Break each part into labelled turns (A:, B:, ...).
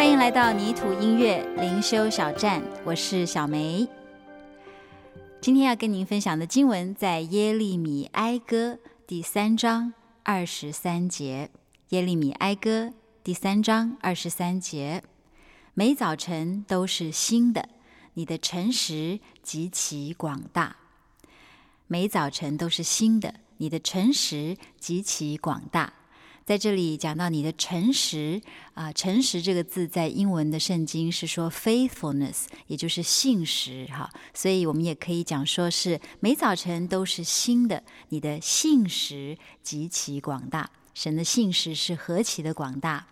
A: 欢迎来到泥土音乐灵修小站，我是小梅。今天要跟您分享的经文在耶利米哀歌第三章二十三节。耶利米哀歌第三章二十三节：每早晨都是新的，你的诚实极其广大。每早晨都是新的，你的诚实极其广大。在这里讲到你的诚实啊，诚实这个字在英文的圣经是说 faithfulness，也就是信实哈，所以我们也可以讲说是每早晨都是新的，你的信实极其广大。神的信实是何其的广大，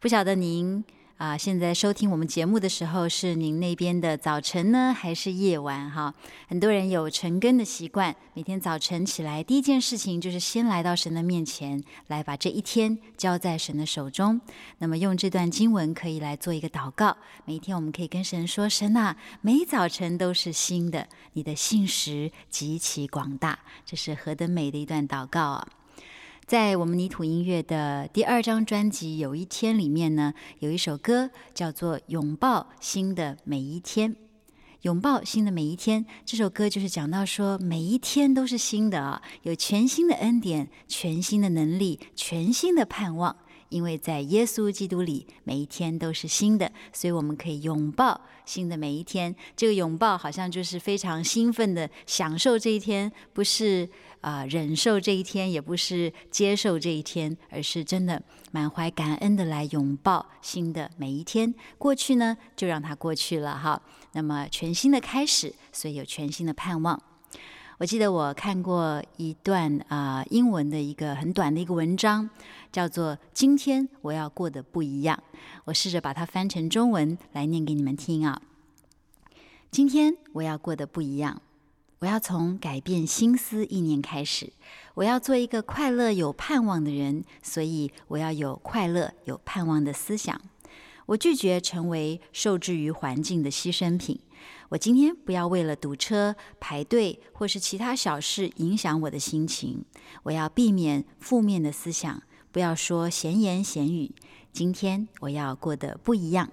A: 不晓得您。啊，现在收听我们节目的时候，是您那边的早晨呢，还是夜晚？哈，很多人有晨更的习惯，每天早晨起来，第一件事情就是先来到神的面前，来把这一天交在神的手中。那么，用这段经文可以来做一个祷告。每一天，我们可以跟神说：“神啊，每早晨都是新的，你的信实极其广大。”这是何等美的一段祷告啊！在我们泥土音乐的第二张专辑《有一天》里面呢，有一首歌叫做《拥抱新的每一天》。拥抱新的每一天，这首歌就是讲到说，每一天都是新的啊，有全新的恩典、全新的能力、全新的盼望。因为在耶稣基督里，每一天都是新的，所以我们可以拥抱新的每一天。这个拥抱好像就是非常兴奋的享受这一天，不是啊、忍受这一天，也不是接受这一天，而是真的满怀感恩的来拥抱新的每一天。过去呢，就让它过去了哈。那么全新的开始，所以有全新的盼望。我记得我看过一段啊、英文的一个很短的一个文章，叫做“今天我要过得不一样”。我试着把它翻成中文来念给你们听啊。今天我要过得不一样，我要从改变心思意念开始。我要做一个快乐有盼望的人，所以我要有快乐有盼望的思想。我拒绝成为受制于环境的牺牲品。我今天不要为了堵车、排队或是其他小事影响我的心情。我要避免负面的思想，不要说闲言闲语。今天我要过得不一样。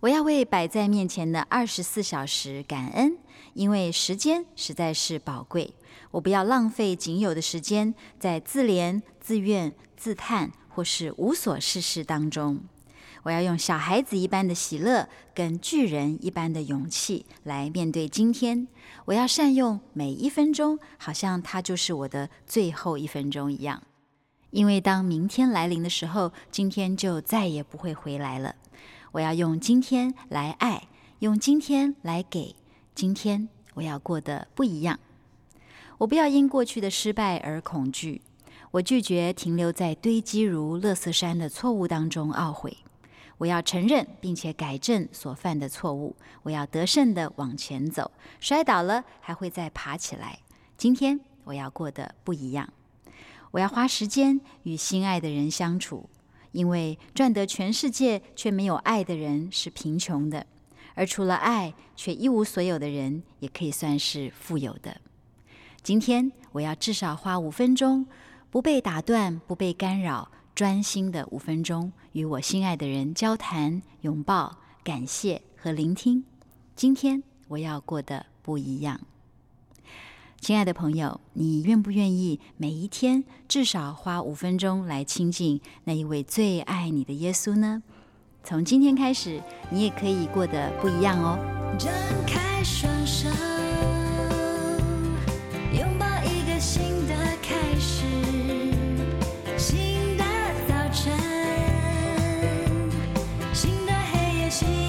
A: 我要为摆在面前的二十四小时感恩，因为时间实在是宝贵。我不要浪费仅有的时间在自怜、自怨、自叹或是无所事事当中。我要用小孩子一般的喜乐，跟巨人一般的勇气来面对今天。我要善用每一分钟，好像它就是我的最后一分钟一样。因为当明天来临的时候，今天就再也不会回来了。我要用今天来爱，用今天来给。今天我要过得不一样。我不要因过去的失败而恐惧。我拒绝停留在堆积如垃圾山的错误当中懊悔。我要承认并且改正所犯的错误。我要得胜地往前走，摔倒了还会再爬起来。今天我要过得不一样。我要花时间与心爱的人相处，因为赚得全世界却没有爱的人是贫穷的，而除了爱却一无所有的人也可以算是富有的。今天我要至少花五分钟，不被打断，不被干扰。专心的五分钟，与我心爱的人交谈、拥抱、感谢和聆听。今天我要过得不一样。亲爱的朋友，你愿不愿意每一天至少花五分钟来亲近那一位最爱你的耶稣呢？从今天开始，你也可以过得不一样哦。睁开双手。心。